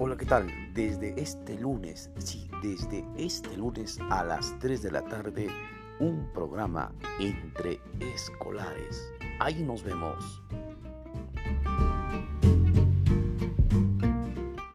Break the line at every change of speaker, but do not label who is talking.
Hola, ¿qué tal? Desde este lunes, sí, desde este lunes a las 3 de la tarde, un programa entre escolares. Ahí nos vemos.